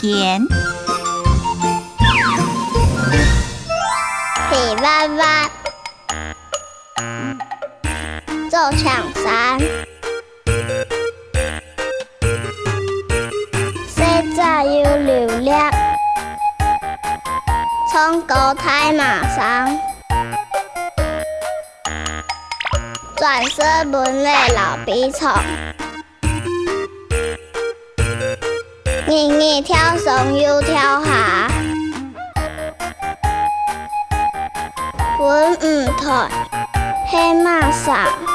言。皮弯弯做抢山，谁在有流量？从高台马上，转身本来老鼻虫，年年跳上又跳下。滚唔台，黑马上。